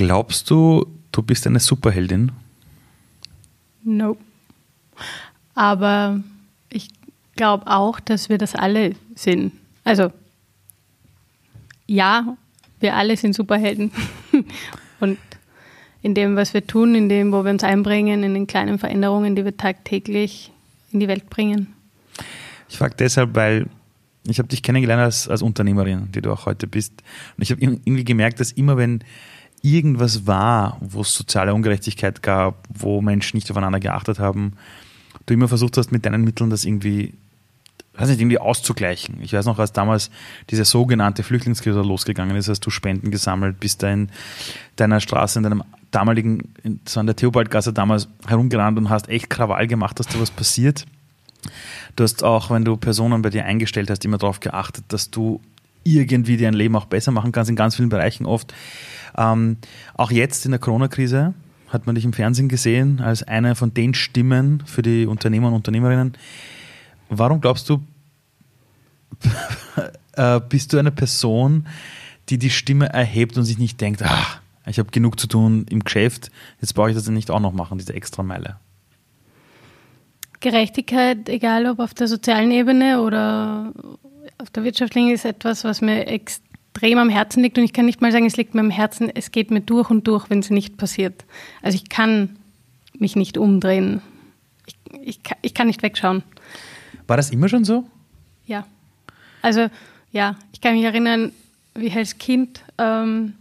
Glaubst du, du bist eine Superheldin? No. Aber ich glaube auch, dass wir das alle sind. Also, ja, wir alle sind Superhelden. Und in dem, was wir tun, in dem, wo wir uns einbringen, in den kleinen Veränderungen, die wir tagtäglich in die Welt bringen. Ich frage deshalb, weil ich habe dich kennengelernt als, als Unternehmerin, die du auch heute bist. Und ich habe irgendwie gemerkt, dass immer wenn irgendwas war, wo es soziale Ungerechtigkeit gab, wo Menschen nicht aufeinander geachtet haben, du immer versucht hast, mit deinen Mitteln das irgendwie, weiß nicht, irgendwie auszugleichen. Ich weiß noch, als damals diese sogenannte Flüchtlingskrise losgegangen ist, hast du Spenden gesammelt, bist da in deiner Straße, in deinem damaligen, so an der Theobaldgasse damals herumgerannt und hast echt Krawall gemacht, dass da was passiert. Du hast auch, wenn du Personen bei dir eingestellt hast, immer darauf geachtet, dass du irgendwie dein Leben auch besser machen kannst, in ganz vielen Bereichen oft. Ähm, auch jetzt in der Corona-Krise hat man dich im Fernsehen gesehen als eine von den Stimmen für die Unternehmer und Unternehmerinnen. Warum glaubst du, äh, bist du eine Person, die die Stimme erhebt und sich nicht denkt, ach, ich habe genug zu tun im Geschäft, jetzt brauche ich das nicht auch noch machen, diese extra Meile? Gerechtigkeit, egal ob auf der sozialen Ebene oder auf der wirtschaftlichen, ist etwas, was mir extrem am Herzen liegt. Und ich kann nicht mal sagen, es liegt mir am Herzen, es geht mir durch und durch, wenn es nicht passiert. Also ich kann mich nicht umdrehen. Ich, ich, ich kann nicht wegschauen. War das immer schon so? Ja. Also ja, ich kann mich erinnern, wie als Kind ähm,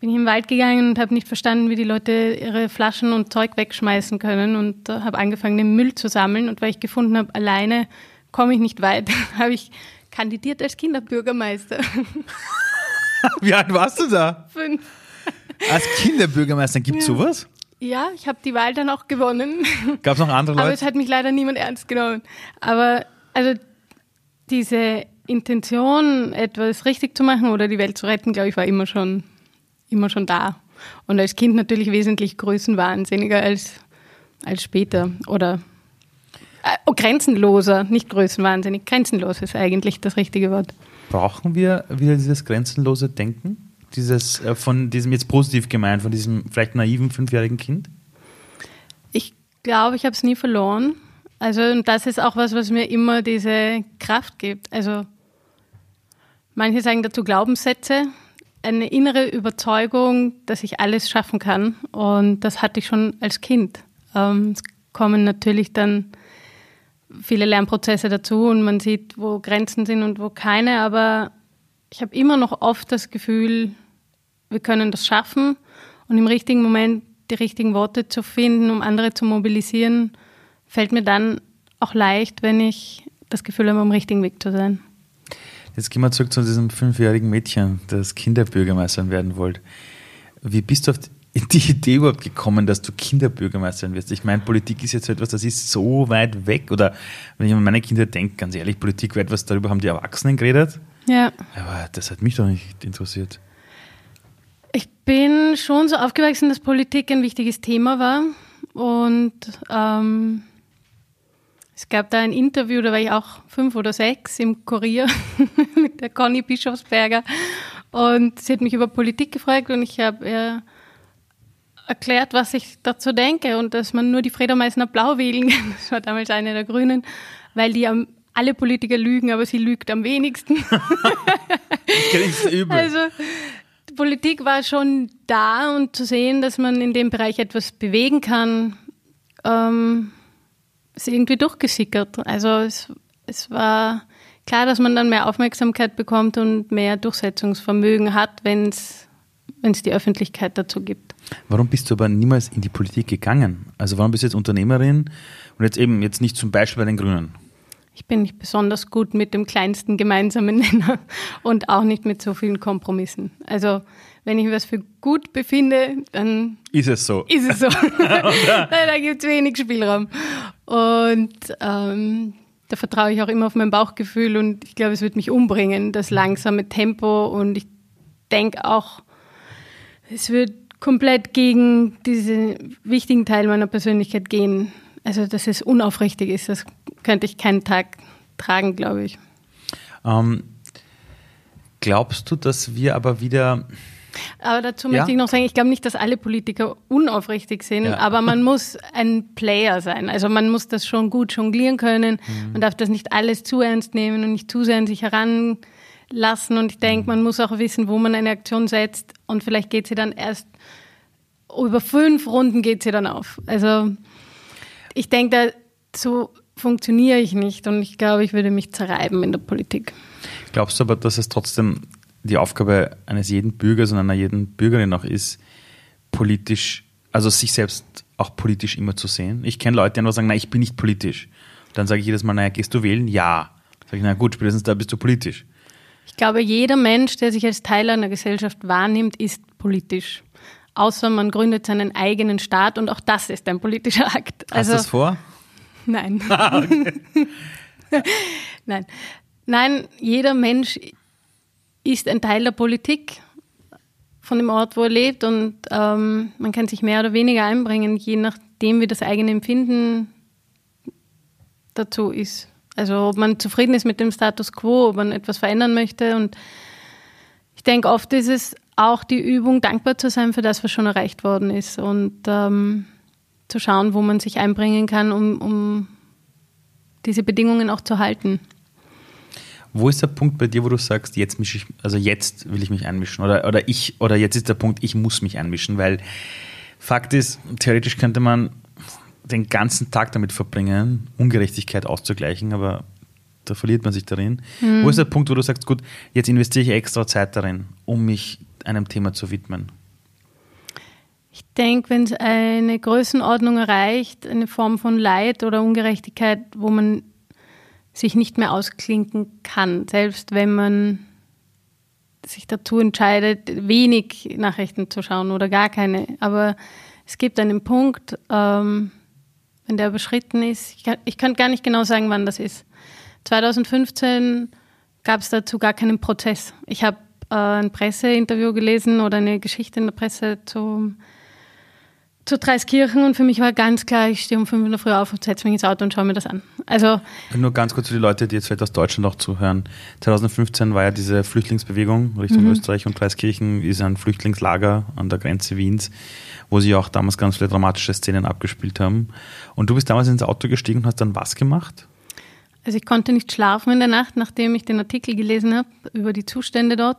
bin ich im Wald gegangen und habe nicht verstanden, wie die Leute ihre Flaschen und Zeug wegschmeißen können und äh, habe angefangen, den Müll zu sammeln. Und weil ich gefunden habe, alleine komme ich nicht weit, habe ich kandidiert als Kinderbürgermeister. wie alt warst du da? Fünf. Als Kinderbürgermeister gibt es ja. sowas? Ja, ich habe die Wahl dann auch gewonnen. Gab es noch andere Leute? Aber es hat mich leider niemand ernst genommen. Aber also diese Intention, etwas richtig zu machen oder die Welt zu retten, glaube ich, war immer schon immer schon da. Und als Kind natürlich wesentlich größenwahnsinniger als, als später. Oder äh, grenzenloser, nicht größenwahnsinnig. Grenzenlos ist eigentlich das richtige Wort. Brauchen wir wieder dieses grenzenlose Denken? Dieses äh, von diesem jetzt positiv gemeint, von diesem vielleicht naiven fünfjährigen Kind? Ich glaube, ich habe es nie verloren. Also, und das ist auch was, was mir immer diese Kraft gibt. Also, manche sagen dazu Glaubenssätze eine innere Überzeugung, dass ich alles schaffen kann. Und das hatte ich schon als Kind. Ähm, es kommen natürlich dann viele Lernprozesse dazu und man sieht, wo Grenzen sind und wo keine. Aber ich habe immer noch oft das Gefühl, wir können das schaffen und im richtigen Moment die richtigen Worte zu finden, um andere zu mobilisieren, fällt mir dann auch leicht, wenn ich das Gefühl habe, am richtigen Weg zu sein. Jetzt gehen wir zurück zu diesem fünfjährigen Mädchen, das Kinderbürgermeisterin werden wollte. Wie bist du auf die Idee überhaupt gekommen, dass du Kinderbürgermeisterin wirst? Ich meine, Politik ist jetzt so etwas, das ist so weit weg. Oder wenn ich an meine Kinder denke, ganz ehrlich, Politik war etwas, darüber haben die Erwachsenen geredet. Ja. Aber das hat mich doch nicht interessiert. Ich bin schon so aufgewachsen, dass Politik ein wichtiges Thema war. Und ähm, es gab da ein Interview, da war ich auch fünf oder sechs im Kurier mit der Conny Bischofsberger und sie hat mich über Politik gefragt und ich habe ihr erklärt, was ich dazu denke und dass man nur die Freda Meissner Blau wählen kann. Das war damals eine der Grünen, weil die am, alle Politiker lügen, aber sie lügt am wenigsten. das übel. Also die Politik war schon da und zu sehen, dass man in dem Bereich etwas bewegen kann. Ähm, ist irgendwie durchgesickert. Also es, es war klar, dass man dann mehr Aufmerksamkeit bekommt und mehr Durchsetzungsvermögen hat, wenn es die Öffentlichkeit dazu gibt. Warum bist du aber niemals in die Politik gegangen? Also warum bist du jetzt Unternehmerin und jetzt eben jetzt nicht zum Beispiel bei den Grünen? Ich bin nicht besonders gut mit dem kleinsten gemeinsamen Nenner und auch nicht mit so vielen Kompromissen. Also wenn ich was für gut befinde, dann ist es so. Ist es so. da, da gibt es wenig Spielraum. Und ähm, da vertraue ich auch immer auf mein Bauchgefühl und ich glaube, es wird mich umbringen, das langsame Tempo. Und ich denke auch, es wird komplett gegen diesen wichtigen Teil meiner Persönlichkeit gehen. Also, dass es unaufrichtig ist, das könnte ich keinen Tag tragen, glaube ich. Ähm, glaubst du, dass wir aber wieder Aber dazu möchte Ja? ich noch sagen, ich glaube nicht, dass alle Politiker unaufrichtig sind, Ja. aber man muss ein Player sein. Also man muss das schon gut jonglieren können. Mhm. Man darf das nicht alles zu ernst nehmen und nicht zu sehr an sich heranlassen. Und ich denke, Mhm. man muss auch wissen, wo man eine Aktion setzt. Und vielleicht geht sie dann erst über fünf Runden geht sie dann auf. Also ich denke, da so funktioniere ich nicht und ich glaube, ich würde mich zerreiben in der Politik. Glaubst du aber, dass es trotzdem die Aufgabe eines jeden Bürgers und einer jeden Bürgerin auch ist, politisch, also sich selbst auch politisch immer zu sehen? Ich kenne Leute, die einfach sagen, nein, ich bin nicht politisch. Dann sage ich jedes Mal, naja, gehst du wählen? Ja. Sage ich, na gut, spätestens da bist du politisch. Ich glaube, jeder Mensch, der sich als Teil einer Gesellschaft wahrnimmt, ist politisch. Außer man gründet seinen eigenen Staat und auch das ist ein politischer Akt. Hast Also, du das vor? Nein. Nein. Nein, jeder Mensch ist ein Teil der Politik von dem Ort, wo er lebt und ähm, man kann sich mehr oder weniger einbringen, je nachdem, wie das eigene Empfinden dazu ist. Also ob man zufrieden ist mit dem Status quo, ob man etwas verändern möchte. Und ich denke, oft ist es auch die Übung, dankbar zu sein für das, was schon erreicht worden ist. Und ähm, zu schauen, wo man sich einbringen kann, um, um diese Bedingungen auch zu halten. Wo ist der Punkt bei dir, wo du sagst, jetzt mische ich, also jetzt will ich mich einmischen? Oder, oder ich, oder jetzt ist der Punkt, ich muss mich einmischen, weil Fakt ist, theoretisch könnte man den ganzen Tag damit verbringen, Ungerechtigkeit auszugleichen, aber da verliert man sich darin. Wo ist der Punkt, wo du sagst, gut, jetzt investiere ich extra Zeit darin, um mich einem Thema zu widmen? Ich denke, wenn es eine Größenordnung erreicht, eine Form von Leid oder Ungerechtigkeit, wo man sich nicht mehr ausklinken kann, selbst wenn man sich dazu entscheidet, wenig Nachrichten zu schauen oder gar keine. Aber es gibt einen Punkt, ähm, wenn der überschritten ist. Ich kann, ich kann gar nicht genau sagen, wann das ist. 2015 gab es dazu gar keinen Prozess. Ich habe äh, ein Presseinterview gelesen oder eine Geschichte in der Presse zum zu Dreiskirchen und für mich war ganz klar, ich stehe um fünf in der Früh auf und setze mich ins Auto und schaue mir das an. Also Nur ganz kurz für die Leute, die jetzt vielleicht aus Deutschland auch zuhören. 2015 war ja diese Flüchtlingsbewegung Richtung Österreich und Dreiskirchen ist ein Flüchtlingslager an der Grenze Wiens, wo sie auch damals ganz viele dramatische Szenen abgespielt haben. Und du bist damals ins Auto gestiegen und hast dann was gemacht? Also ich konnte nicht schlafen in der Nacht, nachdem ich den Artikel gelesen habe über die Zustände dort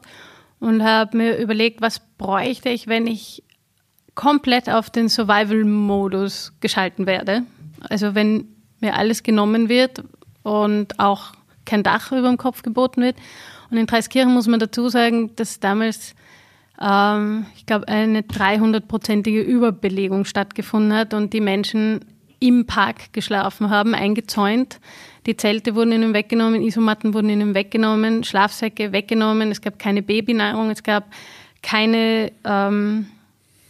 und habe mir überlegt, was bräuchte ich, wenn ich komplett auf den Survival-Modus geschalten werde. Also wenn mir alles genommen wird und auch kein Dach über dem Kopf geboten wird. Und in Dreiskirchen muss man dazu sagen, dass damals, ähm, ich glaube, eine 300-prozentige Überbelegung stattgefunden hat und die Menschen im Park geschlafen haben, eingezäunt. Die Zelte wurden ihnen weggenommen, Isomatten wurden ihnen weggenommen, Schlafsäcke weggenommen, es gab keine Babynahrung, es gab keine ähm,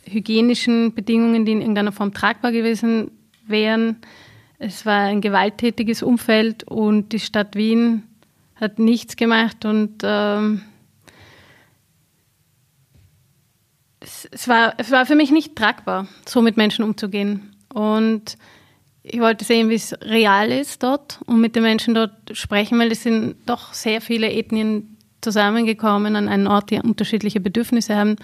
hygienischen Bedingungen, die in irgendeiner Form tragbar gewesen wären. Es war ein gewalttätiges Umfeld und die Stadt Wien hat nichts gemacht und ähm, es, es, war, es war für mich nicht tragbar, so mit Menschen umzugehen. Und ich wollte sehen, wie es real ist dort und mit den Menschen dort sprechen, weil es sind doch sehr viele Ethnien zusammengekommen an einen Ort, die unterschiedliche Bedürfnisse haben.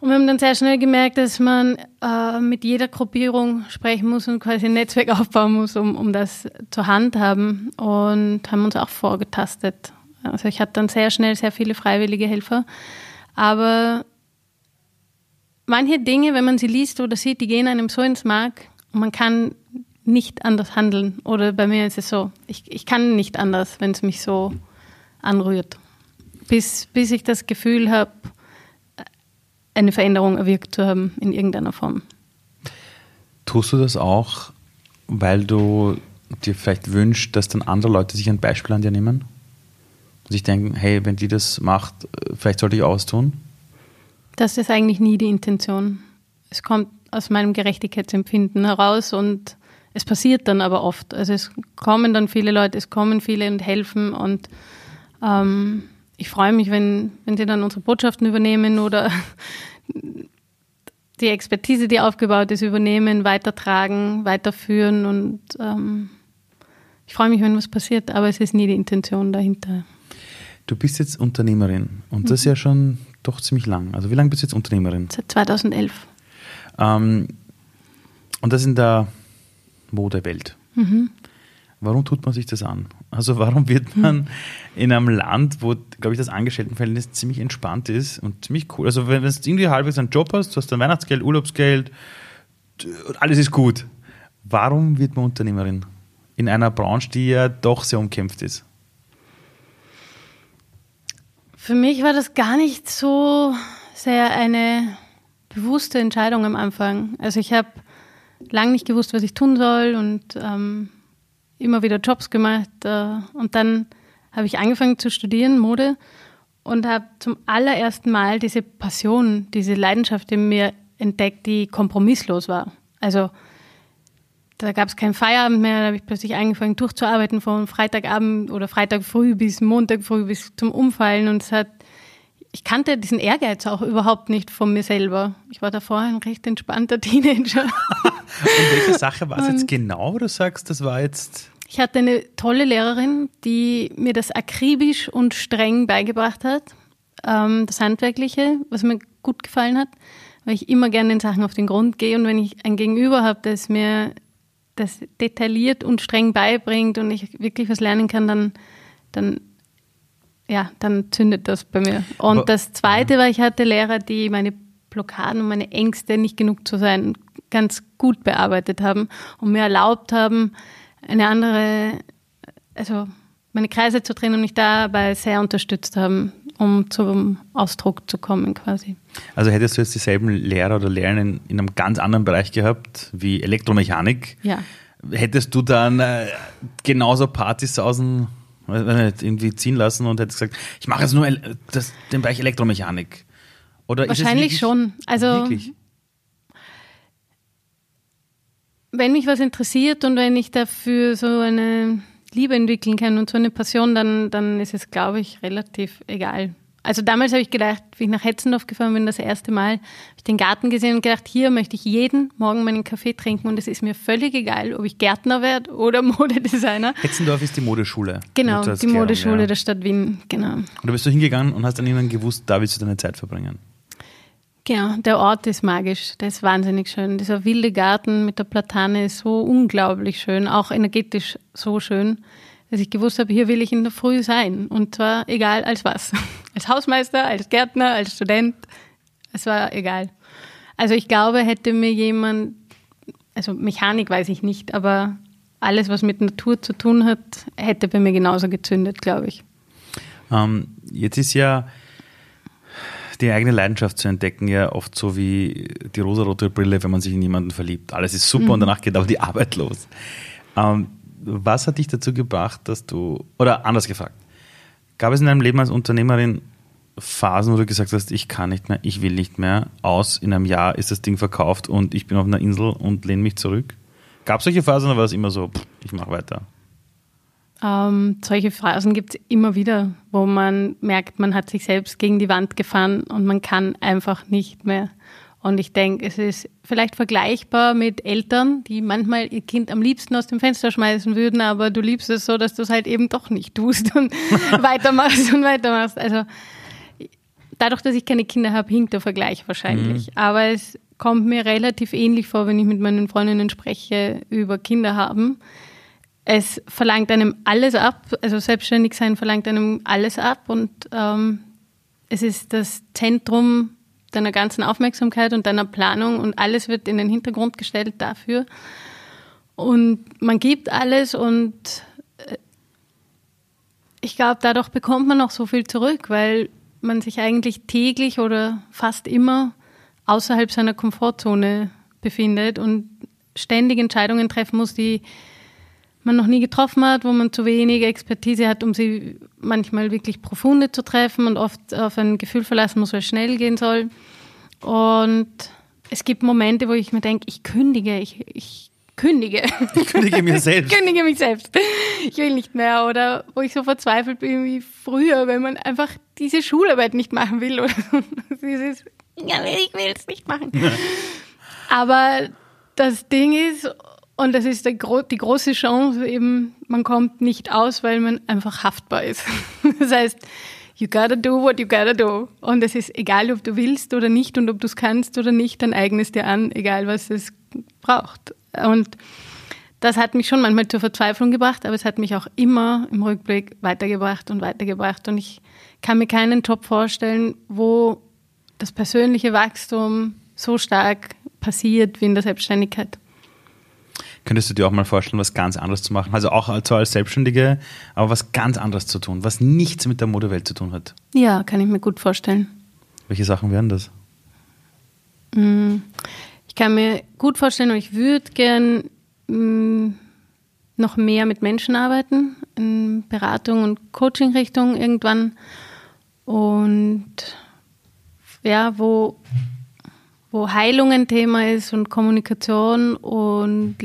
Und wir haben dann sehr schnell gemerkt, dass man äh, mit jeder Gruppierung sprechen muss und quasi ein Netzwerk aufbauen muss, um, um das zur Hand haben und haben uns auch vorgetastet. Also ich hatte dann sehr schnell sehr viele freiwillige Helfer. Aber manche Dinge, wenn man sie liest oder sieht, die gehen einem so ins Mark und man kann nicht anders handeln. Oder bei mir ist es so, ich, ich kann nicht anders, wenn es mich so anrührt. Bis, bis ich das Gefühl habe, eine Veränderung erwirkt zu haben in irgendeiner Form. Tust du das auch, weil du dir vielleicht wünschst, dass dann andere Leute sich ein Beispiel an dir nehmen? Und sich denken, hey, wenn die das macht, vielleicht sollte ich auch was tun? Das ist eigentlich nie die Intention. Es kommt aus meinem Gerechtigkeitsempfinden heraus und es passiert dann aber oft. Also es kommen dann viele Leute, es kommen viele und helfen und ähm, ich freue mich, wenn, wenn sie dann unsere Botschaften übernehmen oder die Expertise, die aufgebaut ist, übernehmen, weitertragen, weiterführen und ähm, ich freue mich, wenn was passiert, aber es ist nie die Intention dahinter. Du bist jetzt Unternehmerin und das ist ja schon doch ziemlich lang. Also wie lange bist du jetzt Unternehmerin? Seit 2011. Ähm, und das in der Modewelt. Warum tut man sich das an? Also warum wird man in einem Land, wo, glaube ich, das Angestelltenverhältnis ziemlich entspannt ist und ziemlich cool. Also wenn du irgendwie halbwegs einen Job hast, du hast dann Weihnachtsgeld, Urlaubsgeld, und alles ist gut. Warum wird man Unternehmerin? In einer Branche, die ja doch sehr umkämpft ist. Für mich war das gar nicht so sehr eine bewusste Entscheidung am Anfang. Also ich habe lange nicht gewusst, was ich tun soll und ähm, immer wieder Jobs gemacht. Äh, und dann habe ich angefangen zu studieren, Mode, und habe zum allerersten Mal diese Passion, diese Leidenschaft in mir entdeckt, die kompromisslos war. Also da gab es keinen Feierabend mehr, da habe ich plötzlich angefangen durchzuarbeiten von Freitagabend oder Freitag früh bis Montag früh bis zum Umfallen und es hat ich kannte diesen Ehrgeiz auch überhaupt nicht von mir selber. Ich war davor ein recht entspannter Teenager. Und welche Sache war es jetzt genau, wo du sagst, das war jetzt. Ich hatte eine tolle Lehrerin, die mir das akribisch und streng beigebracht hat. Ähm, das Handwerkliche, was mir gut gefallen hat, weil ich immer gerne den Sachen auf den Grund gehe. Und wenn ich ein Gegenüber habe, das mir das detailliert und streng beibringt und ich wirklich was lernen kann, dann, dann ja, dann zündet das bei mir. Und Aber- das Zweite war, ich hatte Lehrer, die meine Blockaden und meine Ängste, nicht genug zu sein, ganz gut bearbeitet haben und mir erlaubt haben, eine andere, also meine Kreise zu drehen und mich dabei sehr unterstützt haben, um zum Ausdruck zu kommen quasi. Also hättest du jetzt dieselben Lehrer oder Lehrerinnen in einem ganz anderen Bereich gehabt, wie Elektromechanik, Ja. hättest du dann äh, genauso Partys außen weiß nicht, irgendwie ziehen lassen und hättest gesagt, ich mache jetzt nur El- das, den Bereich Elektromechanik. Oder Wahrscheinlich wirklich- schon. Also Wirklich? wenn mich was interessiert und wenn ich dafür so eine Liebe entwickeln kann und so eine Passion, dann, dann ist es, glaube ich, relativ egal. Also damals habe ich gedacht, wie ich nach Hetzendorf gefahren bin, das erste Mal, habe ich den Garten gesehen und gedacht, hier möchte ich jeden Morgen meinen Kaffee trinken und es ist mir völlig egal, ob ich Gärtner werde oder Modedesigner. Hetzendorf ist die Modeschule. Genau, die Erklärung, Modeschule ja. der Stadt Wien, genau. Und da bist du hingegangen und hast dann irgendwann gewusst, da willst du deine Zeit verbringen. Genau, der Ort ist magisch, der ist wahnsinnig schön. Dieser wilde Garten mit der Platane ist so unglaublich schön, auch energetisch so schön, dass ich gewusst habe, hier will ich in der Früh sein. Und zwar egal als was. Als Hausmeister, als Gärtner, als Student. Es war egal. Also ich glaube, hätte mir jemand, also Mechanik weiß ich nicht, aber alles, was mit Natur zu tun hat, hätte bei mir genauso gezündet, glaube ich. Ähm, jetzt ist ja die eigene Leidenschaft zu entdecken ja oft so wie die rosarote Brille, wenn man sich in jemanden verliebt. Alles ist super und danach geht aber die Arbeit los. Ähm, was hat dich dazu gebracht, dass du, oder anders gefragt, gab es in deinem Leben als Unternehmerin Phasen, wo du gesagt hast, ich kann nicht mehr, ich will nicht mehr, aus, in einem Jahr ist das Ding verkauft und ich bin auf einer Insel und lehne mich zurück? Gab es solche Phasen oder war es immer so, pff, ich mache weiter? Ähm, solche Phasen gibt es immer wieder, wo man merkt, man hat sich selbst gegen die Wand gefahren und man kann einfach nicht mehr. Und ich denke, es ist vielleicht vergleichbar mit Eltern, die manchmal ihr Kind am liebsten aus dem Fenster schmeißen würden, aber du liebst es so, dass du es halt eben doch nicht tust und weitermachst und weitermachst. Also dadurch, dass ich keine Kinder habe, hinkt der Vergleich wahrscheinlich. Aber es kommt mir relativ ähnlich vor, wenn ich mit meinen Freundinnen spreche über Kinder haben. Es verlangt einem alles ab, also selbstständig sein verlangt einem alles ab und ähm, es ist das Zentrum deiner ganzen Aufmerksamkeit und deiner Planung und alles wird in den Hintergrund gestellt dafür. Und man gibt alles und äh, ich glaube, dadurch bekommt man auch so viel zurück, weil man sich eigentlich täglich oder fast immer außerhalb seiner Komfortzone befindet und ständig Entscheidungen treffen muss, die man noch nie getroffen hat, wo man zu wenig Expertise hat, um sie manchmal wirklich profunde zu treffen und oft auf ein Gefühl verlassen muss, weil es schnell gehen soll. Und es gibt Momente, wo ich mir denke, ich kündige, ich, ich kündige. Ich kündige mir selbst. Ich kündige mich selbst. Ich will nicht mehr. Oder wo ich so verzweifelt bin wie früher, wenn man einfach diese Schularbeit nicht machen will. Oder dieses, ja, ich will es nicht machen. Aber das Ding ist, und das ist gro die große Chance eben, man kommt nicht aus, weil man einfach haftbar ist. Das heißt, you gotta do what you gotta do. Und es ist egal, ob du willst oder nicht und ob du es kannst oder nicht, dann eignest dir an, egal was es braucht. Und das hat mich schon manchmal zur Verzweiflung gebracht, aber es hat mich auch immer im Rückblick weitergebracht und weitergebracht. Und ich kann mir keinen Job vorstellen, wo das persönliche Wachstum so stark passiert wie in der Selbstständigkeit. Könntest du dir auch mal vorstellen, was ganz anderes zu machen? Also auch zwar als Selbstständige, aber was ganz anderes zu tun, was nichts mit der Modewelt zu tun hat? Ja, kann ich mir gut vorstellen. Welche Sachen wären das? Mm, ich kann mir gut vorstellen und ich würde gern mm, noch mehr mit Menschen arbeiten, in Beratung und Coaching-Richtung irgendwann. Und ja, wo, wo Heilung ein Thema ist und Kommunikation und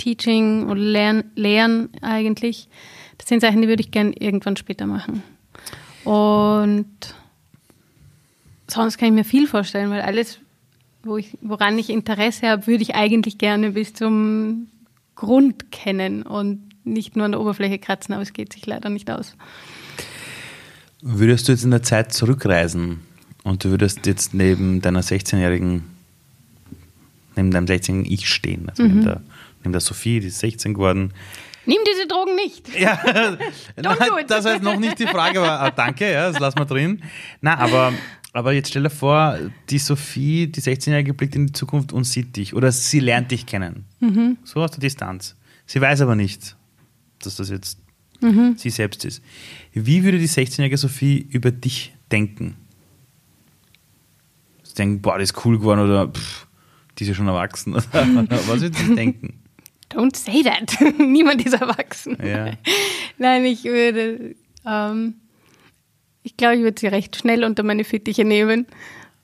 Teaching oder Lern, Lehren eigentlich. Das sind Sachen, die würde ich gerne irgendwann später machen. Und sonst kann ich mir viel vorstellen, weil alles, wo ich, woran ich Interesse habe, würde ich eigentlich gerne bis zum Grund kennen und nicht nur an der Oberfläche kratzen, aber es geht sich leider nicht aus. Würdest du jetzt in der Zeit zurückreisen und du würdest jetzt neben deiner 16-jährigen, neben deinem 16-jährigen Ich stehen, also mhm. neben, der, neben der Sophie, die ist 16 geworden. Nimm diese Drogen nicht. Ja, nein, das war jetzt noch nicht die Frage, aber ah, danke, ja, das lassen wir drin. Na, aber, aber jetzt stell dir vor, die Sophie, die 16-Jährige, blickt in die Zukunft und sieht dich oder sie lernt dich kennen. Mhm. So aus der Distanz. Sie weiß aber nicht, dass das jetzt mhm. sie selbst ist. Wie würde die 16-jährige Sophie über dich denken? Sie denken, boah, die ist cool geworden oder pff, die ist ja schon erwachsen. Was würde sie denken? Don't say that. Niemand ist erwachsen. Ja. Nein, ich würde, ähm, ich glaube, ich würde sie recht schnell unter meine Fittiche nehmen.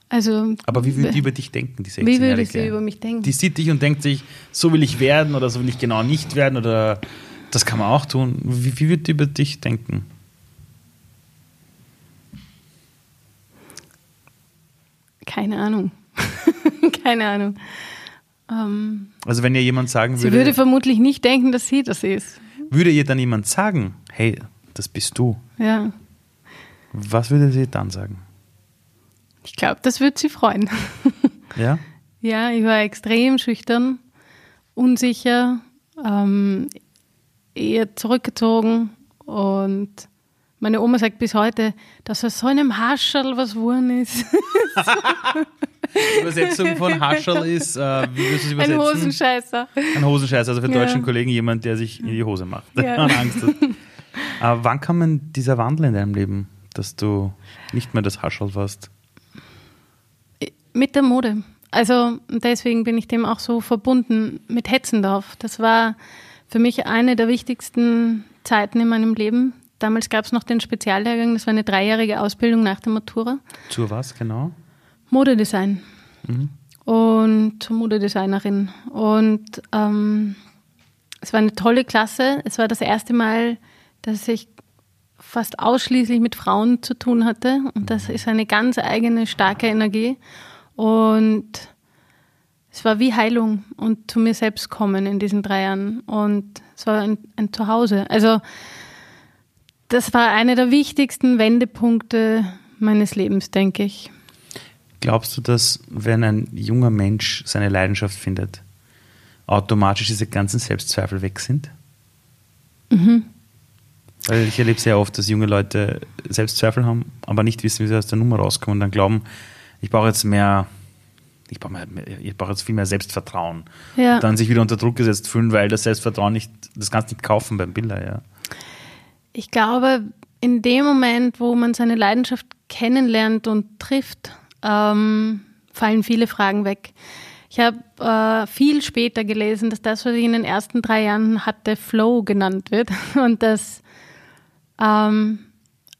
Also, Aber wie würde die über dich denken, die 16 Wie würde sie über mich denken? Die sieht dich und denkt sich, so will ich werden oder so will ich genau nicht werden oder das kann man auch tun. Wie, wie wird die über dich denken? Keine Ahnung. Keine Ahnung. Ähm, also wenn ihr jemand sagen würde. Sie würde vermutlich nicht denken, dass sie das ist. Würde ihr dann jemand sagen, hey, das bist du? Ja. Was würde sie dann sagen? Ich glaube, das würde sie freuen. Ja? Ja, ich war extrem schüchtern, unsicher, ähm, eher zurückgezogen und meine Oma sagt bis heute, dass aus so einem Hascherl was geworden ist. Übersetzung von Hascherl ist, äh, wie würdest du es übersetzen? Ein Hosenscheißer. Ein Hosenscheißer, also für ja. deutschen Kollegen jemand, der sich in die Hose macht ja. und Angst hat. Aber wann kam denn dieser Wandel in deinem Leben, dass du nicht mehr das Hascherl warst? Mit der Mode. Also deswegen bin ich dem auch so verbunden mit Hetzendorf. Das war für mich eine der wichtigsten Zeiten in meinem Leben. Damals gab es noch den Speziallehrgang, das war eine dreijährige Ausbildung nach der Matura. Zur was genau? Modedesign. Mhm. Und Modedesignerin. Und ähm, es war eine tolle Klasse. Es war das erste Mal, dass ich fast ausschließlich mit Frauen zu tun hatte. Und das ist eine ganz eigene, starke Energie. Und es war wie Heilung und zu mir selbst kommen in diesen drei Jahren. Und es war ein, ein Zuhause. Also das war einer der wichtigsten Wendepunkte meines Lebens, denke ich. Glaubst du, dass wenn ein junger Mensch seine Leidenschaft findet, automatisch diese ganzen Selbstzweifel weg sind? Mhm. Weil ich erlebe sehr oft, dass junge Leute Selbstzweifel haben, aber nicht wissen, wie sie aus der Nummer rauskommen und dann glauben, ich brauche jetzt mehr, ich brauche, mehr, ich brauche jetzt viel mehr Selbstvertrauen. Ja. Und dann sich wieder unter Druck gesetzt fühlen, weil das Selbstvertrauen nicht, das kannst du nicht kaufen beim Bilder, ja. Ich glaube, in dem Moment, wo man seine Leidenschaft kennenlernt und trifft, ähm, fallen viele Fragen weg. Ich habe äh, viel später gelesen, dass das, was ich in den ersten drei Jahren hatte, Flow genannt wird. Und das, ähm,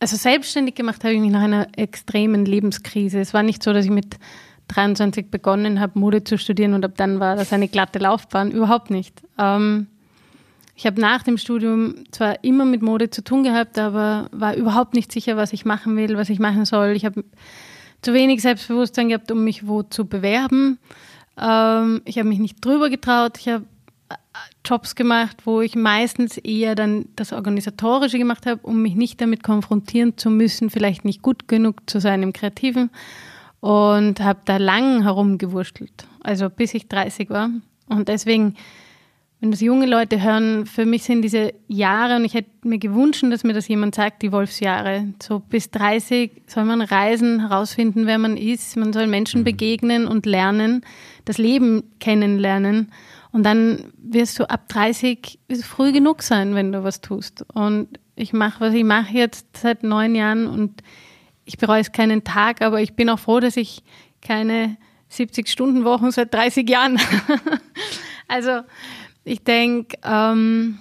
also selbstständig gemacht habe ich mich nach einer extremen Lebenskrise. Es war nicht so, dass ich mit 23 begonnen habe, Mode zu studieren und ab dann war das eine glatte Laufbahn. Überhaupt nicht. Ähm, ich habe nach dem Studium zwar immer mit Mode zu tun gehabt, aber war überhaupt nicht sicher, was ich machen will, was ich machen soll. Ich habe zu wenig Selbstbewusstsein gehabt, um mich wo zu bewerben. Ähm, ich habe mich nicht drüber getraut. Ich habe Jobs gemacht, wo ich meistens eher dann das Organisatorische gemacht habe, um mich nicht damit konfrontieren zu müssen, vielleicht nicht gut genug zu sein im Kreativen. Und habe da lang herumgewurschtelt, also bis ich 30 war. Und deswegen wenn das junge Leute hören, für mich sind diese Jahre, und ich hätte mir gewünscht, dass mir das jemand sagt, die Wolfsjahre. So bis 30 soll man reisen, herausfinden, wer man ist. Man soll Menschen mhm. begegnen und lernen, das Leben kennenlernen. Und dann wirst du ab 30 früh genug sein, wenn du was tust. Und ich mache, was ich mache jetzt seit neun Jahren und ich bereue es keinen Tag, aber ich bin auch froh, dass ich keine 70-Stunden-Wochen seit 30 Jahren. also, ich denke, ähm,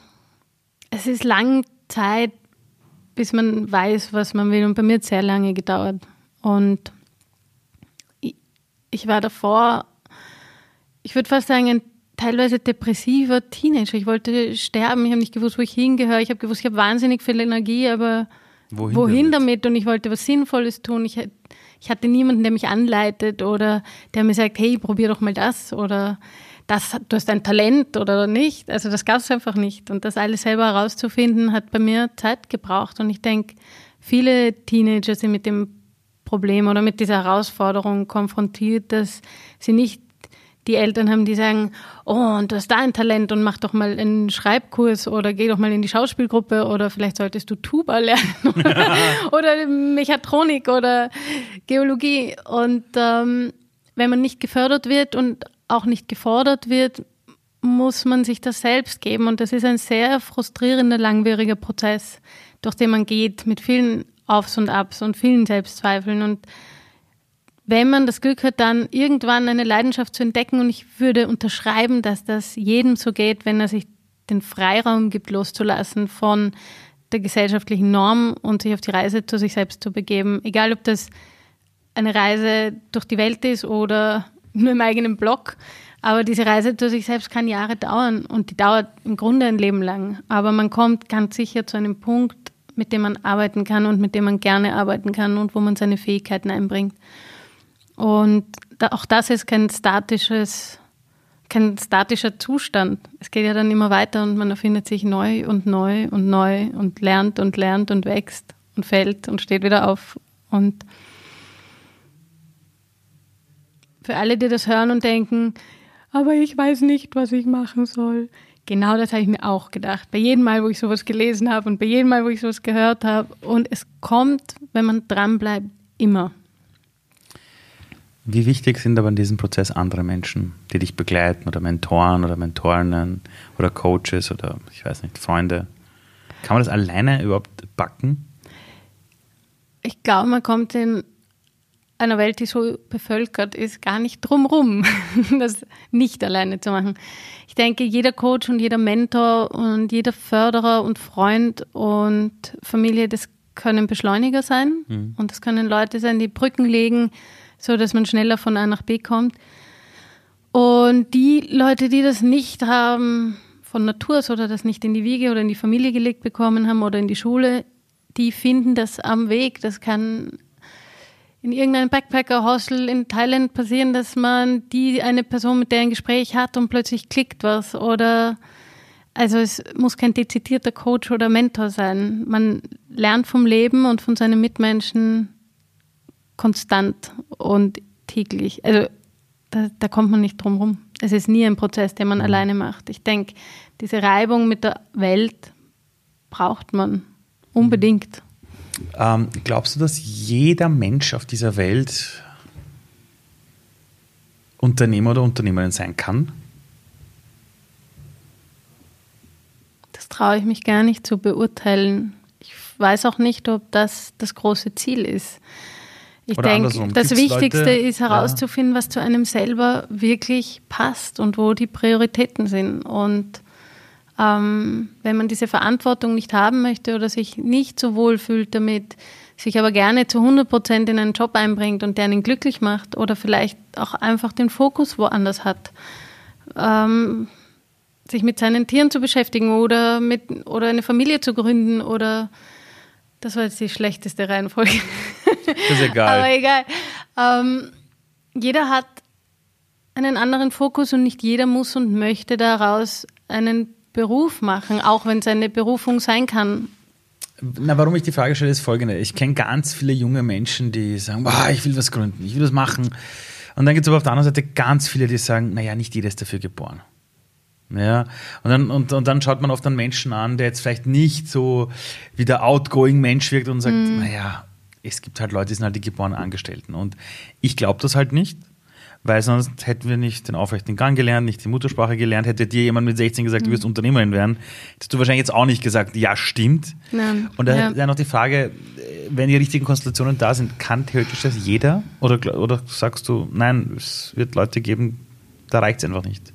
es ist lange Zeit, bis man weiß, was man will. Und bei mir hat es sehr lange gedauert. Und ich, ich war davor, ich würde fast sagen, ein teilweise depressiver Teenager. Ich wollte sterben, ich habe nicht gewusst, wo ich hingehöre. Ich habe gewusst, ich habe wahnsinnig viel Energie, aber wohin, wohin damit? damit? Und ich wollte was Sinnvolles tun. Ich, ich hatte niemanden, der mich anleitet oder der mir sagt, hey, probier doch mal das oder das, du hast ein Talent oder nicht. Also das gab es einfach nicht. Und das alles selber herauszufinden, hat bei mir Zeit gebraucht. Und ich denke, viele Teenager sind mit dem Problem oder mit dieser Herausforderung konfrontiert, dass sie nicht die Eltern haben, die sagen, oh, und du hast da ein Talent und mach doch mal einen Schreibkurs oder geh doch mal in die Schauspielgruppe oder vielleicht solltest du Tuba lernen oder, oder Mechatronik oder Geologie. Und ähm, wenn man nicht gefördert wird und auch nicht gefordert wird, muss man sich das selbst geben. Und das ist ein sehr frustrierender, langwieriger Prozess, durch den man geht, mit vielen Aufs und Abs und vielen Selbstzweifeln. Und wenn man das Glück hat, dann irgendwann eine Leidenschaft zu entdecken, und ich würde unterschreiben, dass das jedem so geht, wenn er sich den Freiraum gibt, loszulassen von der gesellschaftlichen Norm und sich auf die Reise zu sich selbst zu begeben. Egal, ob das eine Reise durch die Welt ist oder nur im eigenen Blog. Aber diese Reise durch sich selbst kann Jahre dauern und die dauert im Grunde ein Leben lang. Aber man kommt ganz sicher zu einem Punkt, mit dem man arbeiten kann und mit dem man gerne arbeiten kann und wo man seine Fähigkeiten einbringt. Und auch das ist kein statisches, kein statischer Zustand. Es geht ja dann immer weiter und man erfindet sich neu und neu und neu und lernt und lernt und wächst und fällt und steht wieder auf. Und Für alle, die das hören und denken, aber ich weiß nicht, was ich machen soll. Genau das habe ich mir auch gedacht. Bei jedem Mal, wo ich sowas gelesen habe und bei jedem Mal, wo ich sowas gehört habe. Und es kommt, wenn man dranbleibt, immer. Wie wichtig sind aber in diesem Prozess andere Menschen, die dich begleiten oder Mentoren oder Mentorinnen oder Coaches oder ich weiß nicht, Freunde? Kann man das alleine überhaupt backen? Ich glaube, man kommt in einer Welt, die so bevölkert ist, gar nicht drumrum, das nicht alleine zu machen. Ich denke, jeder Coach und jeder Mentor und jeder Förderer und Freund und Familie, das können Beschleuniger sein mhm. und das können Leute sein, die Brücken legen, so dass man schneller von A nach B kommt. Und die Leute, die das nicht haben von Natur aus oder das nicht in die Wiege oder in die Familie gelegt bekommen haben oder in die Schule, die finden das am Weg. Das kann in irgendeinem Backpacker-Hostel in Thailand passieren, dass man die eine Person, mit der ein Gespräch hat und plötzlich klickt was oder also es muss kein dezidierter Coach oder Mentor sein. Man lernt vom Leben und von seinen Mitmenschen konstant und täglich. Also da, da kommt man nicht drum rum. Es ist nie ein Prozess, den man mhm. alleine macht. Ich denke, diese Reibung mit der Welt braucht man unbedingt. Ähm, glaubst du, dass jeder Mensch auf dieser Welt Unternehmer oder Unternehmerin sein kann? Das traue ich mich gar nicht zu beurteilen. Ich weiß auch nicht, ob das das große Ziel ist. Ich denke, das Gibt's Wichtigste Leute, ist herauszufinden, was zu einem selber wirklich passt und wo die Prioritäten sind. Und ähm, wenn man diese Verantwortung nicht haben möchte oder sich nicht so wohl fühlt damit, sich aber gerne zu 100 Prozent in einen Job einbringt und der einen glücklich macht oder vielleicht auch einfach den Fokus woanders hat, ähm, sich mit seinen Tieren zu beschäftigen oder, mit, oder eine Familie zu gründen oder das war jetzt die schlechteste Reihenfolge. Das ist egal. aber egal. Ähm, jeder hat einen anderen Fokus und nicht jeder muss und möchte daraus einen Beruf machen, auch wenn es eine Berufung sein kann. Na, warum ich die Frage stelle, ist folgende. Ich kenne ganz viele junge Menschen, die sagen, boah, ich will was gründen, ich will was machen. Und dann gibt es aber auf der anderen Seite ganz viele, die sagen, naja, nicht jeder ist dafür geboren. Ja, und dann, und, und dann schaut man oft einen Menschen an, der jetzt vielleicht nicht so wie der outgoing Mensch wirkt und sagt, mm. naja, es gibt halt Leute, die sind halt die geborenen Angestellten. Und ich glaube das halt nicht, weil sonst hätten wir nicht den aufrechten Gang gelernt, nicht die Muttersprache gelernt. Hätte dir jemand mit 16 gesagt, mm. du wirst Unternehmerin werden, hättest du wahrscheinlich jetzt auch nicht gesagt, ja, stimmt. Nein. Und da ja. noch die Frage, wenn die richtigen Konstellationen da sind, kann theoretisch das jeder? Oder, oder sagst du, nein, es wird Leute geben, da reicht es einfach nicht?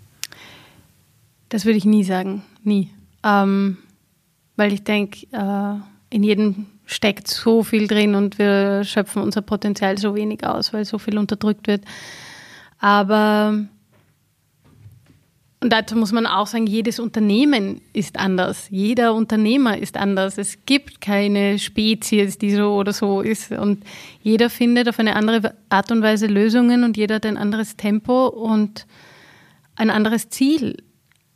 Das würde ich nie sagen, nie. Ähm, weil ich denke, äh, in jedem steckt so viel drin und wir schöpfen unser Potenzial so wenig aus, weil so viel unterdrückt wird. Aber und dazu muss man auch sagen, jedes Unternehmen ist anders. Jeder Unternehmer ist anders. Es gibt keine Spezies, die so oder so ist. Und jeder findet auf eine andere Art und Weise Lösungen und jeder hat ein anderes Tempo und ein anderes Ziel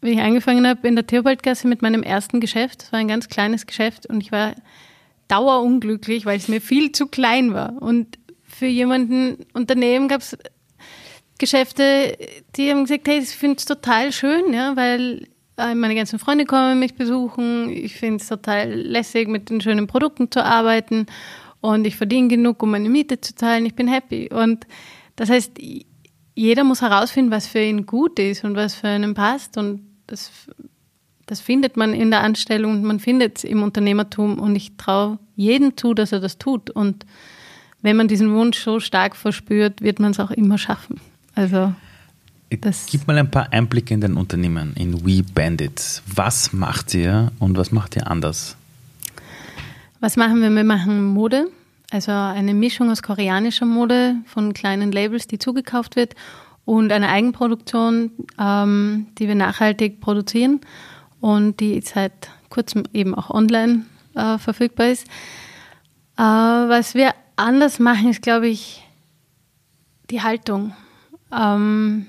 wie ich angefangen habe in der Theobaldgasse mit meinem ersten Geschäft, das war ein ganz kleines Geschäft und ich war dauerunglücklich, weil es mir viel zu klein war. Und für jemanden Unternehmen gab es Geschäfte, die haben gesagt, hey, ich finde es total schön, ja, weil äh, meine ganzen Freunde kommen mich besuchen. Ich finde es total lässig, mit den schönen Produkten zu arbeiten und ich verdiene genug, um meine Miete zu zahlen. Ich bin happy. Und das heißt, jeder muss herausfinden, was für ihn gut ist und was für einen passt. Und das, das findet man in der Anstellung, man findet es im Unternehmertum und ich traue jedem zu, dass er das tut. Und wenn man diesen Wunsch so stark verspürt, wird man es auch immer schaffen. Also das Gib mal ein paar Einblicke in dein Unternehmen, in We Bandits. Was macht ihr und was macht ihr anders? Was machen wir? Wir machen Mode, also eine Mischung aus koreanischer Mode von kleinen Labels, die zugekauft wird und eine Eigenproduktion, ähm, die wir nachhaltig produzieren und die seit kurzem eben auch online äh, verfügbar ist. Äh, was wir anders machen, ist, glaube ich, die Haltung. Ähm,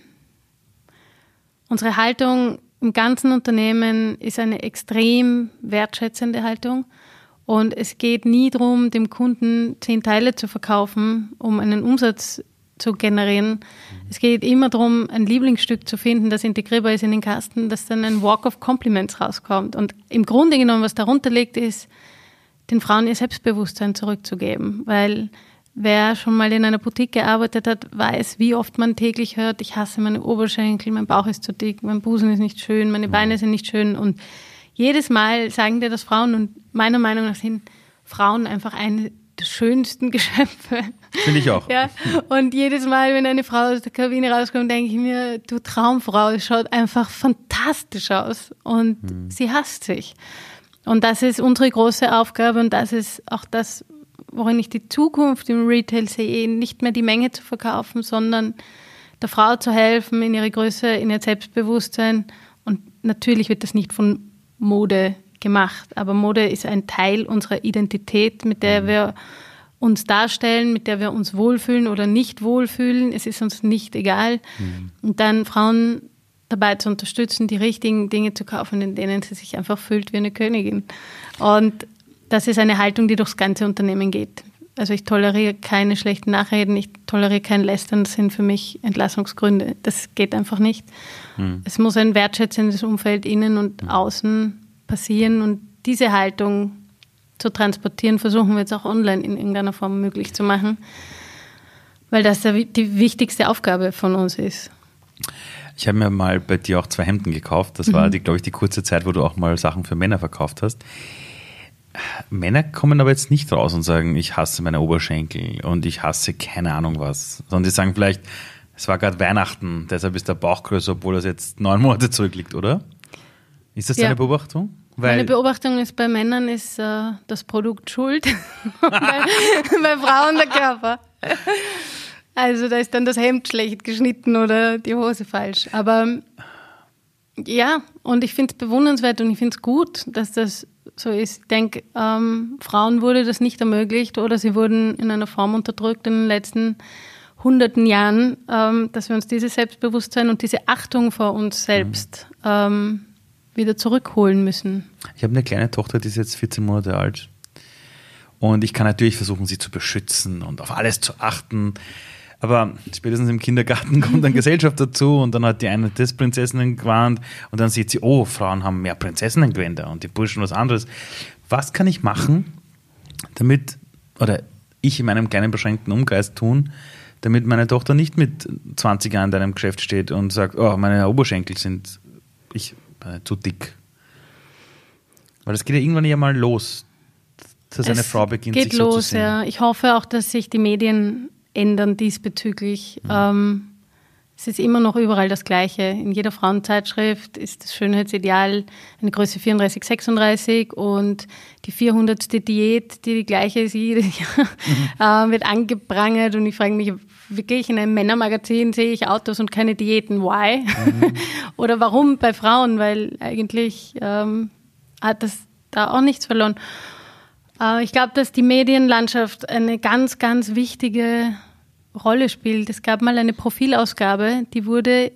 unsere Haltung im ganzen Unternehmen ist eine extrem wertschätzende Haltung. Und es geht nie darum, dem Kunden zehn Teile zu verkaufen, um einen Umsatz zu generieren. Es geht immer darum, ein Lieblingsstück zu finden, das integrierbar ist in den Kasten, dass dann ein Walk of Compliments rauskommt. Und im Grunde genommen, was darunter liegt, ist, den Frauen ihr Selbstbewusstsein zurückzugeben. Weil wer schon mal in einer Boutique gearbeitet hat, weiß, wie oft man täglich hört, ich hasse meine Oberschenkel, mein Bauch ist zu dick, mein Busen ist nicht schön, meine Beine sind nicht schön. Und jedes Mal sagen dir das Frauen und meiner Meinung nach sind Frauen einfach eine der schönsten Geschöpfe. Finde ich auch. Ja, und jedes Mal, wenn eine Frau aus der Kabine rauskommt, denke ich mir, du Traumfrau, es schaut einfach fantastisch aus und mhm. sie hasst sich. Und das ist unsere große Aufgabe und das ist auch das, worin ich die Zukunft im Retail sehe, nicht mehr die Menge zu verkaufen, sondern der Frau zu helfen in ihre Größe, in ihr Selbstbewusstsein. Und natürlich wird das nicht von Mode gemacht. Aber Mode ist ein Teil unserer Identität, mit der mhm. wir uns darstellen, mit der wir uns wohlfühlen oder nicht wohlfühlen. Es ist uns nicht egal. Mhm. Und dann Frauen dabei zu unterstützen, die richtigen Dinge zu kaufen, in denen sie sich einfach fühlt wie eine Königin. Und das ist eine Haltung, die durchs ganze Unternehmen geht. Also ich toleriere keine schlechten Nachreden, ich toleriere kein Lästern, das sind für mich Entlassungsgründe. Das geht einfach nicht. Mhm. Es muss ein wertschätzendes Umfeld innen und mhm. außen passieren und diese Haltung zu transportieren, versuchen wir jetzt auch online in irgendeiner Form möglich zu machen, weil das die wichtigste Aufgabe von uns ist. Ich habe mir mal bei dir auch zwei Hemden gekauft. Das war, mhm. glaube ich, die kurze Zeit, wo du auch mal Sachen für Männer verkauft hast. Männer kommen aber jetzt nicht raus und sagen, ich hasse meine Oberschenkel und ich hasse keine Ahnung was, sondern die sagen vielleicht, es war gerade Weihnachten, deshalb ist der Bauch größer, obwohl das jetzt neun Monate zurückliegt, oder? Ist das ja. deine Beobachtung? Weil Meine Beobachtung ist, bei Männern ist äh, das Produkt schuld, bei, bei Frauen der Körper. Also da ist dann das Hemd schlecht geschnitten oder die Hose falsch. Aber ja, und ich finde es bewundernswert und ich finde es gut, dass das so ist. Ich denke, ähm, Frauen wurde das nicht ermöglicht oder sie wurden in einer Form unterdrückt in den letzten hunderten Jahren, ähm, dass wir uns dieses Selbstbewusstsein und diese Achtung vor uns selbst mhm. ähm, wieder zurückholen müssen. Ich habe eine kleine Tochter, die ist jetzt 14 Monate alt. Und ich kann natürlich versuchen, sie zu beschützen und auf alles zu achten. Aber spätestens im Kindergarten kommt dann Gesellschaft dazu und dann hat die eine das Prinzessinnengewand und dann sieht sie, oh, Frauen haben mehr Prinzessinnengewänder und die Burschen was anderes. Was kann ich machen, damit, oder ich in meinem kleinen beschränkten Umkreis tun, damit meine Tochter nicht mit 20 Jahren in einem Geschäft steht und sagt, oh, meine Oberschenkel sind ich, äh, zu dick. Weil das geht ja irgendwann ja mal los, dass eine Es Frau beginnt, geht sich so los, zu sehen. ja. Ich hoffe auch, dass sich die Medien ändern diesbezüglich. Mhm. Ähm, es ist immer noch überall das Gleiche. In jeder Frauenzeitschrift ist das Schönheitsideal eine Größe 34, 36 und die 400. Diät, die die gleiche ist jedes Jahr, äh, wird angeprangert und ich frage mich wirklich, in einem Männermagazin sehe ich Autos und keine Diäten. Why? Oder warum bei Frauen? Weil eigentlich ähm, hat das da auch nichts verloren. Äh, Ich glaube, dass die Medienlandschaft eine ganz, ganz wichtige Rolle spielt. Es gab mal eine Profilausgabe, die wurde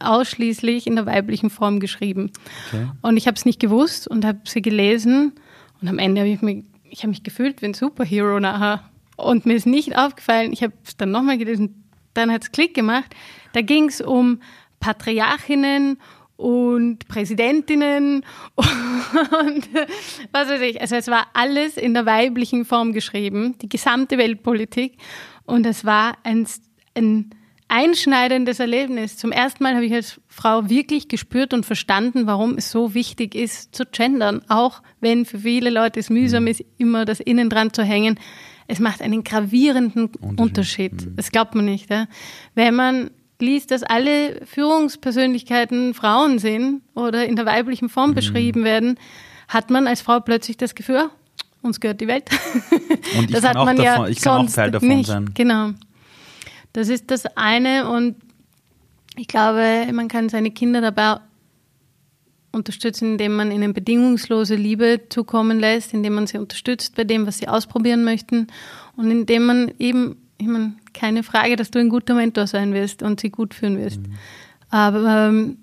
ausschließlich in der weiblichen Form geschrieben. Okay. Und ich habe es nicht gewusst und habe sie gelesen. Und am Ende habe ich mich, ich habe mich gefühlt wie ein Superhero nachher. Und mir ist nicht aufgefallen, ich habe es dann nochmal gelesen, dann hat es Klick gemacht. Da ging es um Patriarchinnen und Präsidentinnen und was weiß ich. Also es war alles in der weiblichen Form geschrieben, die gesamte Weltpolitik. Und es war ein, ein einschneidendes Erlebnis. Zum ersten Mal habe ich als Frau wirklich gespürt und verstanden, warum es so wichtig ist zu gendern. Auch wenn für viele Leute es mühsam ist, immer das Innen dran zu hängen. Es macht einen gravierenden Unterschied. Unterschied. Das glaubt man nicht. Ja? Wenn man liest, dass alle Führungspersönlichkeiten Frauen sind oder in der weiblichen Form beschrieben werden, hat man als Frau plötzlich das Gefühl, uns gehört die Welt. Und ich das kann hat auch man davon- ja ich kann auch sonst Teil davon nicht. sein. Genau. Das ist das eine und ich glaube, man kann seine Kinder dabei unterstützen, indem man ihnen bedingungslose Liebe zukommen lässt, indem man sie unterstützt bei dem, was sie ausprobieren möchten und indem man eben, ich meine, keine Frage, dass du ein guter Mentor sein wirst und sie gut führen wirst. Aber ähm,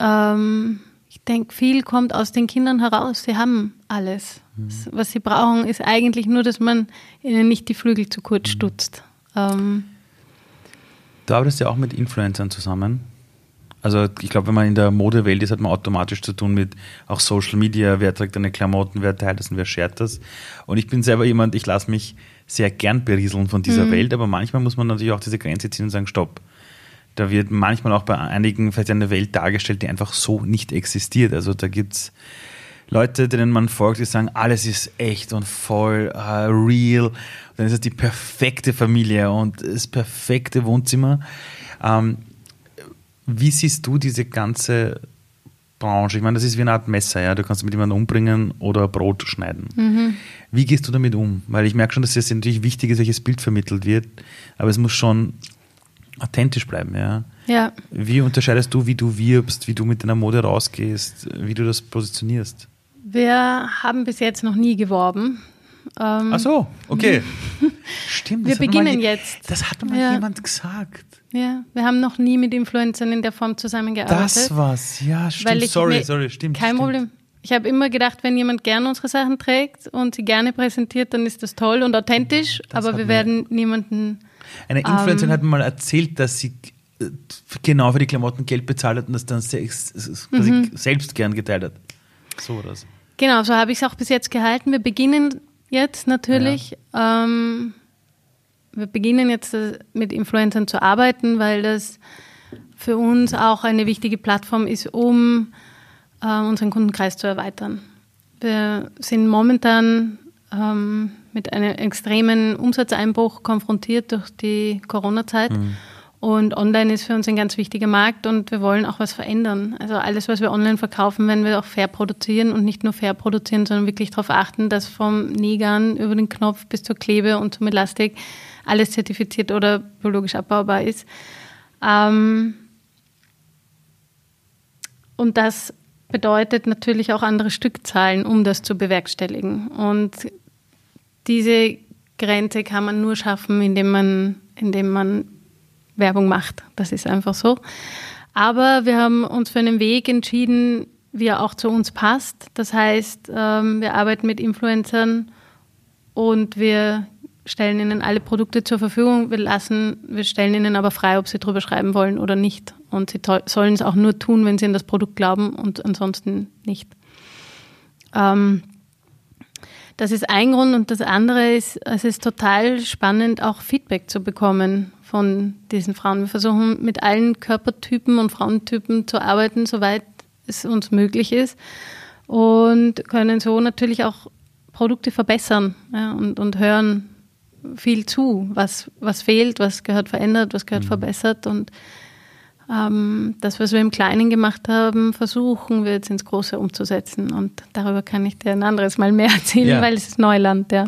ähm, ich denke, viel kommt aus den Kindern heraus. Sie haben alles. Was sie brauchen, ist eigentlich nur, dass man ihnen nicht die Flügel zu kurz stutzt. Ähm, Du arbeitest ja auch mit Influencern zusammen. Also ich glaube, wenn man in der Modewelt ist, hat man automatisch zu tun mit auch Social Media, wer trägt deine Klamotten, wer teilt das und wer shared das. Und ich bin selber jemand, ich lasse mich sehr gern berieseln von dieser Welt, aber manchmal muss man natürlich auch diese Grenze ziehen und sagen, stopp. Da wird manchmal auch bei einigen vielleicht eine Welt dargestellt, die einfach so nicht existiert. Also da gibt's Leute, denen man folgt, die sagen, alles ist echt und voll äh, real. Dann ist es die perfekte Familie und das perfekte Wohnzimmer. Ähm, wie siehst du diese ganze Branche? Ich meine, das ist wie eine Art Messer, ja. Du kannst mit jemandem umbringen oder Brot schneiden. Wie gehst du damit um? Weil ich merke schon, dass es natürlich wichtig ist, welches Bild vermittelt wird, aber es muss schon authentisch bleiben, ja. ja. Wie unterscheidest du, wie du wirbst, wie du mit deiner Mode rausgehst, wie du das positionierst? Wir haben bis jetzt noch nie geworben. Ähm, Ach so, okay. Stimmt. Wir beginnen mal, je- jetzt. Das hat mal Ja. jemand gesagt. Ja, wir haben noch nie mit Influencern in der Form zusammengearbeitet. Das war's. Ja, stimmt. sorry, mir- sorry, stimmt. Kein stimmt. Problem. Ich habe immer gedacht, wenn jemand gerne unsere Sachen trägt und sie gerne präsentiert, dann ist das toll und authentisch, Das aber wir werden niemanden. Eine Influencerin Ähm. hat mir mal erzählt, dass sie äh, genau für die Klamotten Geld bezahlt hat und das dann selbst, Mhm. selbst gern geteilt hat. So oder so. Genau, so habe ich es auch bis jetzt gehalten. Wir beginnen jetzt natürlich. Ähm, wir beginnen jetzt äh, mit Influencern zu arbeiten, weil das für uns auch eine wichtige Plattform ist, um äh, unseren Kundenkreis zu erweitern. Wir sind momentan ähm, mit einem extremen Umsatzeinbruch konfrontiert durch die Corona-Zeit. Und online ist für uns ein ganz wichtiger Markt und wir wollen auch was verändern. Also alles, was wir online verkaufen, werden wir auch fair produzieren und nicht nur fair produzieren, sondern wirklich darauf achten, dass vom Nägern über den Knopf bis zur Klebe und zum Elastik alles zertifiziert oder biologisch abbaubar ist. Ähm, und das bedeutet natürlich auch andere Stückzahlen, um das zu bewerkstelligen. Und diese Grenze kann man nur schaffen, indem man, indem man Werbung macht. Das ist einfach so. Aber wir haben uns für einen Weg entschieden, wie er auch zu uns passt. Das heißt, ähm, wir arbeiten mit Influencern und wir stellen ihnen alle Produkte zur Verfügung. Wir lassen, wir stellen ihnen aber frei, ob sie drüber schreiben wollen oder nicht. Und sie sollen es auch nur tun, wenn sie an das Produkt glauben und ansonsten nicht. Ähm, das ist ein Grund und das andere ist, es ist total spannend, auch Feedback zu bekommen von diesen Frauen. Wir versuchen mit allen Körpertypen und Frauentypen zu arbeiten, soweit es uns möglich ist und können so natürlich auch Produkte verbessern ja, und, und hören viel zu, was, was fehlt, was gehört verändert, was gehört mhm. verbessert und ähm, das, was wir im Kleinen gemacht haben, versuchen wir jetzt ins Große umzusetzen. Und darüber kann ich dir ein anderes Mal mehr erzählen, ja. weil es ist Neuland, ja.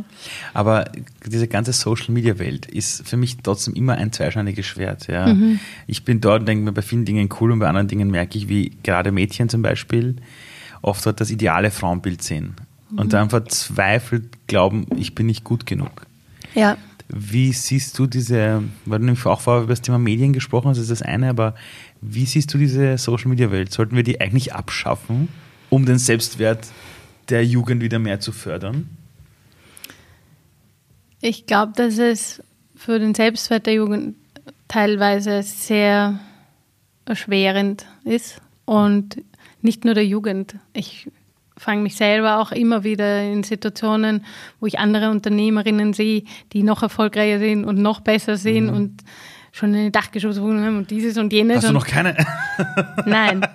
Aber diese ganze Social-Media-Welt ist für mich trotzdem immer ein zweischneidiges Schwert. Ja. Mhm. Ich bin dort und denke mir bei vielen Dingen cool und bei anderen Dingen merke ich, wie gerade Mädchen zum Beispiel oft dort das ideale Frauenbild sehen. Mhm. Und dann verzweifelt glauben, ich bin nicht gut genug. Ja. Wie siehst du diese, weil du nämlich auch vorher über das Thema Medien gesprochen hast, das ist das eine, aber wie siehst du diese Social Media Welt? Sollten wir die eigentlich abschaffen, um den Selbstwert der Jugend wieder mehr zu fördern? Ich glaube, dass es für den Selbstwert der Jugend teilweise sehr erschwerend ist und nicht nur der Jugend. Ich fange mich selber auch immer wieder in Situationen, wo ich andere Unternehmerinnen sehe, die noch erfolgreicher sind und noch besser sind mhm. und schon eine Dachgeschosswohnung haben und dieses und jenes. Hast du noch keine? Nein.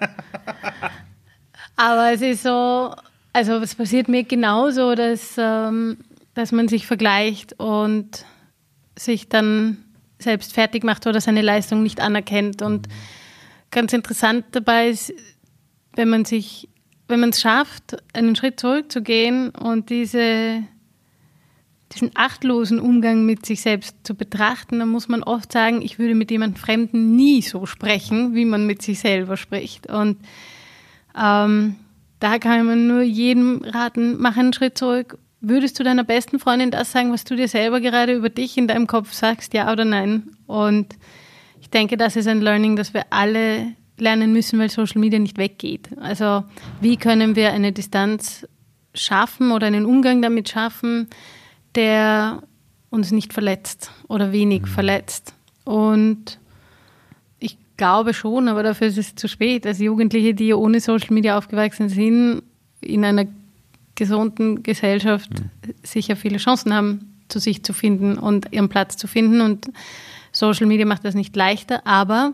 Aber es ist so, also es passiert mir genauso, dass, ähm, dass man sich vergleicht und sich dann selbst fertig macht oder seine Leistung nicht anerkennt. Und ganz interessant dabei ist, wenn man sich wenn man es schafft, einen Schritt zurückzugehen und diese, diesen achtlosen Umgang mit sich selbst zu betrachten, dann muss man oft sagen, ich würde mit jemandem Fremden nie so sprechen, wie man mit sich selber spricht. Und ähm, da kann man nur jedem raten, mach einen Schritt zurück. Würdest du deiner besten Freundin das sagen, was du dir selber gerade über dich in deinem Kopf sagst, ja oder nein? Und ich denke, das ist ein Learning, das wir alle lernen müssen, weil Social Media nicht weggeht. Also wie können wir eine Distanz schaffen oder einen Umgang damit schaffen, der uns nicht verletzt oder wenig mhm. verletzt. Und ich glaube schon, aber dafür ist es zu spät, als Jugendliche, die ohne Social Media aufgewachsen sind, in einer gesunden Gesellschaft mhm. sicher viele Chancen haben, zu sich zu finden und ihren Platz zu finden. Und Social Media macht das nicht leichter, aber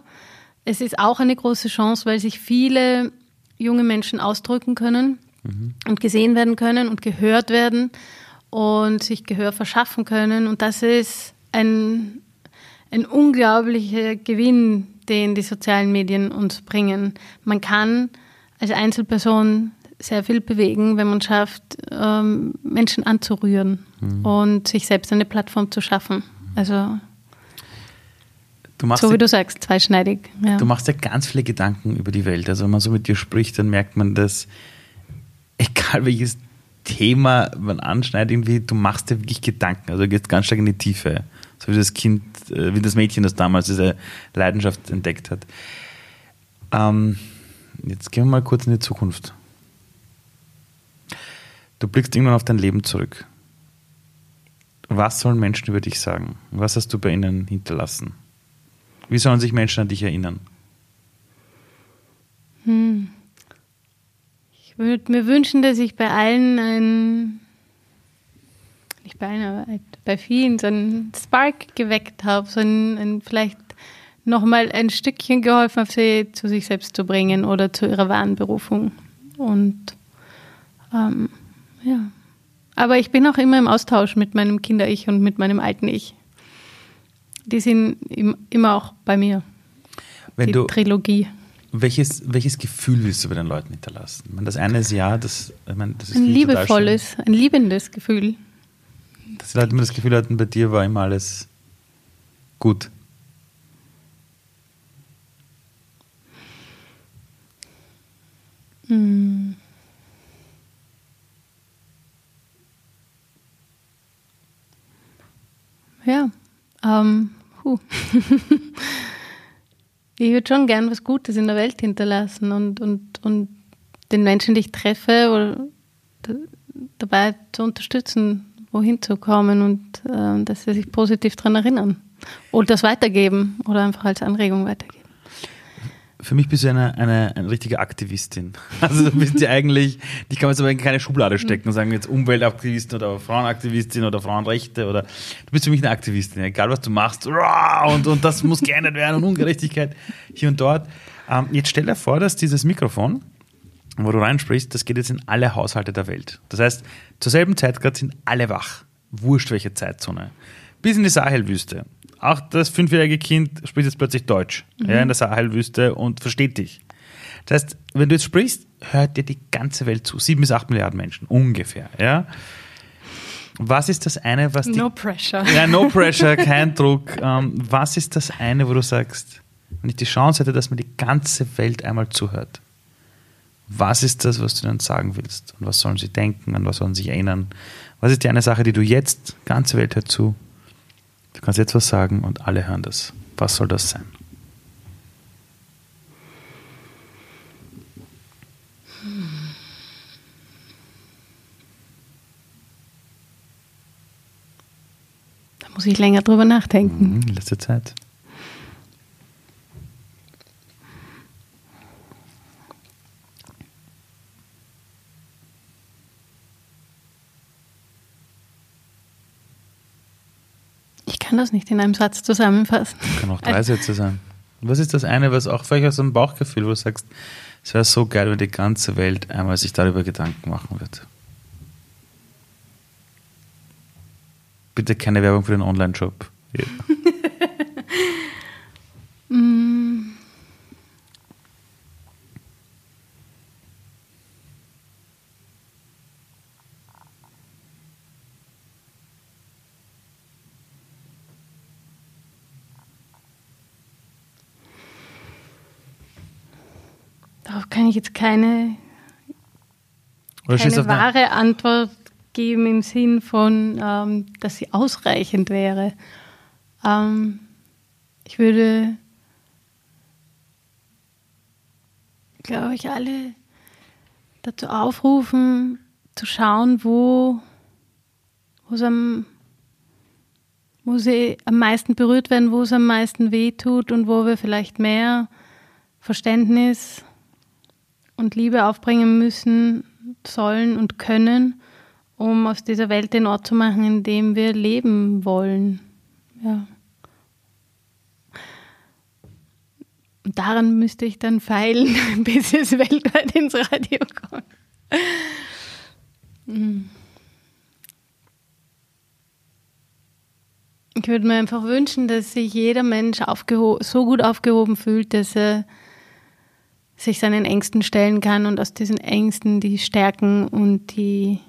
es ist auch eine große Chance, weil sich viele junge Menschen ausdrücken können mhm. und gesehen werden können und gehört werden und sich Gehör verschaffen können. Und das ist ein, ein unglaublicher Gewinn, den die sozialen Medien uns bringen. Man kann als Einzelperson sehr viel bewegen, wenn man schafft, ähm, Menschen anzurühren mhm. und sich selbst eine Plattform zu schaffen. Also so wie du sagst, zweischneidig. Ja. Du machst ja ganz viele Gedanken über die Welt. Also wenn man so mit dir spricht, dann merkt man, dass egal welches Thema man anschneidet, irgendwie, du machst dir wirklich Gedanken. Also du gehst ganz stark in die Tiefe. So wie das Kind, äh, wie das Mädchen, das damals diese Leidenschaft entdeckt hat. Ähm, jetzt gehen wir mal kurz in die Zukunft. Du blickst irgendwann auf dein Leben zurück. Was sollen Menschen über dich sagen? Was hast du bei ihnen hinterlassen? Wie sollen sich Menschen an dich erinnern? Hm. Ich würde mir wünschen, dass ich bei allen ein, nicht bei allen, aber bei vielen so einen Spark geweckt habe, so ein, ein vielleicht nochmal ein Stückchen geholfen habe, sie zu sich selbst zu bringen oder zu ihrer wahren Berufung. Und ähm, ja. Aber ich bin auch immer im Austausch mit meinem Kinder-Ich und mit meinem alten Ich die sind immer auch bei mir. Wenn die du, Trilogie. Welches, welches Gefühl willst du bei den Leuten hinterlassen? Ich meine, das eine ist ja, das, ich meine, das ist ein liebevolles, ein liebendes Gefühl. Dass die Leute immer das Gefühl hatten, bei dir war immer alles gut. Hm. Ja. Ähm, huh. ich würde schon gern was Gutes in der Welt hinterlassen und, und, und den Menschen, die ich treffe, dabei zu unterstützen, wohin zu kommen und äh, dass sie sich positiv daran erinnern. Oder das weitergeben oder einfach als Anregung weitergeben. Für mich bist du eine, eine, eine richtige Aktivistin. Also du bist ja eigentlich, die kann man aber in keine Schublade stecken und sagen jetzt Umweltaktivistin oder Frauenaktivistin oder Frauenrechte oder du bist für mich eine Aktivistin, egal was du machst und, und das muss geändert werden und Ungerechtigkeit hier und dort. Ähm, jetzt stell dir vor, dass dieses Mikrofon, wo du reinsprichst, das geht jetzt in alle Haushalte der Welt. Das heißt, zur selben Zeit gerade sind alle wach. Wurscht welche Zeitzone. Bis in die Sahelwüste auch das fünfjährige Kind spricht jetzt plötzlich Deutsch mhm. ja, in der Sahelwüste und versteht dich. Das heißt, wenn du jetzt sprichst, hört dir die ganze Welt zu. Sieben bis acht Milliarden Menschen, ungefähr. Ja? Was ist das eine, was die, No pressure. Ja, no pressure, kein Druck. Ähm, was ist das eine, wo du sagst, wenn ich die Chance hätte, dass mir die ganze Welt einmal zuhört, was ist das, was du ihnen sagen willst? Und was sollen sie denken? An was sollen sie sich erinnern? Was ist die eine Sache, die du jetzt, ganze Welt hört zu, Du kannst jetzt was sagen und alle hören das. Was soll das sein? Da muss ich länger drüber nachdenken. Mhm, letzte Zeit. Kann das nicht in einem Satz zusammenfassen. Kann auch drei Sätze sein. Was ist das eine, was auch vielleicht aus einem Bauchgefühl, wo du sagst, es wäre so geil, wenn die ganze Welt einmal sich darüber Gedanken machen wird? Bitte keine Werbung für den Online-Shop. Ja. Darauf kann ich jetzt keine, keine wahre Antwort geben im Sinn von, ähm, dass sie ausreichend wäre. Ähm, ich würde, glaube ich, alle dazu aufrufen, zu schauen, wo, wo, am, wo sie am meisten berührt werden, wo es am meisten wehtut und wo wir vielleicht mehr Verständnis und Liebe aufbringen müssen, sollen und können, um aus dieser Welt den Ort zu machen, in dem wir leben wollen. Ja. Und daran müsste ich dann feilen, bis es weltweit ins Radio kommt. Hm. Ich würde mir einfach wünschen, dass sich jeder Mensch so gut aufgehoben fühlt, dass er sich seinen Ängsten stellen kann und aus diesen Ängsten die Stärken und die,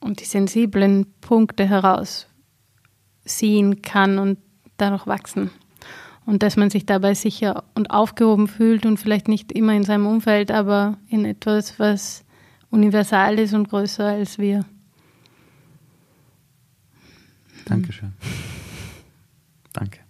und die sensiblen Punkte herausziehen kann und dadurch wachsen. Und dass man sich dabei sicher und aufgehoben fühlt und vielleicht nicht immer in seinem Umfeld, aber in etwas, was universal ist und größer als wir. Dankeschön. Danke.